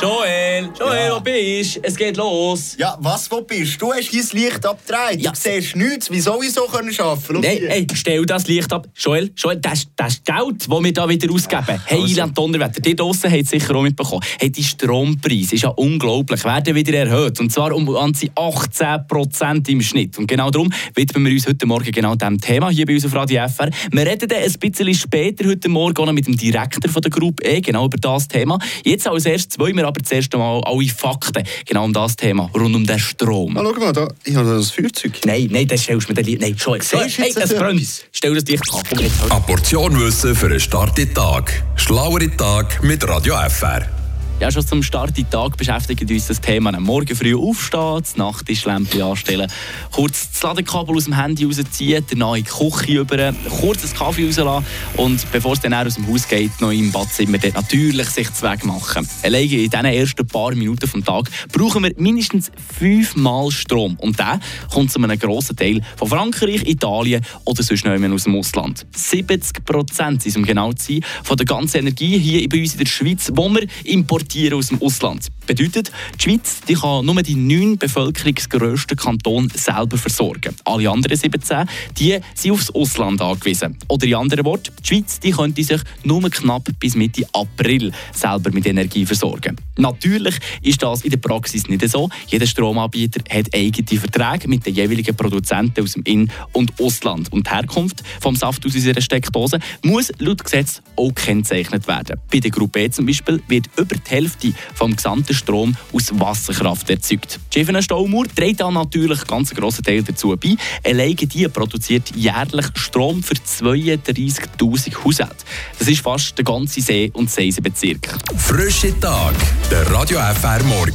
Joel, Joel, Ja. wo bist du? Es geht los. Ja, was, wo bist du? Du hast dein Licht abgedreht. Ja. Du siehst nichts. Wie soll ich so können arbeiten? Schau Nein, hier. ey, stell das Licht ab. Joel, Joel, das, ist- das ist Geld, das wir da wieder ausgeben. Hey, also. Ilan Donnerwetter, die draussen haben es sicher auch mitbekommen. Hey, die Strompreise ist ja unglaublich, werden wieder erhöht. Und zwar um ganze 18 Prozent im Schnitt. Und genau darum widmen wir uns heute Morgen genau diesem Thema hier bei uns auf Radio FR. Wir reden dann ein bisschen später heute Morgen mit dem Direktor von der Gruppe E, genau über das Thema. Jetzt als erstes wollen wir aber zuerst einmal alle Fakten genau um das Thema, rund um den Strom. Ah, schau mal, da, ich habe das Feuerzeug. Nein, nein, das stellst du mir dann lieber. Nein, Joel, Siehst du hey, das brennt. Stell das Licht ab. Eine Portion Wissen für einen Start in den Tag. Schlauere Tag mit Radio FR. Ja, schon zum Start in den Tag beschäftigt uns das Thema. Am Morgen früh aufstehen, das Nachttischlämpchen anstellen, kurz das Ladekabel aus dem Handy rausziehen, danach in die Küche über, kurz einen Kaffee rauslassen und bevor es dann aus dem Haus geht, noch im Badzimmer dort natürlich sich zu Weg machen. Alleine in diesen ersten paar Minuten vom Tag brauchen wir mindestens fünfmal Strom. Und der kommt zu einem grossen Teil von Frankreich, Italien oder sonst noch aus dem Ausland. 70 Prozent, um genau zu sein, von der ganzen Energie hier bei uns in der Schweiz, die wir importieren aus dem Ausland. Bedeutet, die Schweiz die kann nur die neun bevölkerungsgrössten Kantone selber versorgen. Alle anderen 17 die sind aufs Ausland angewiesen. Oder in anderen Worten, die Schweiz die könnte sich nur knapp bis Mitte April selber mit Energie versorgen. Natürlich ist das in der Praxis nicht so. Jeder Stromanbieter hat eigene Verträge mit den jeweiligen Produzenten aus dem In- und Ausland. Und die Herkunft vom Saft aus unserer Steckdose muss laut Gesetz auch gekennzeichnet werden. Bei der Gruppe E zum Beispiel wird über die Hälfte vom gesamten Strom aus Wasserkraft erzeugt. Die Schiffene Staumauer trägt da natürlich einen ganz grossen Teil dazu bei. Alleine die produziert jährlich Strom für 32'000 Haushalte. Das ist fast der ganze See- und Seisenbezirk. Frische Tag. Der Radio FR Morgen.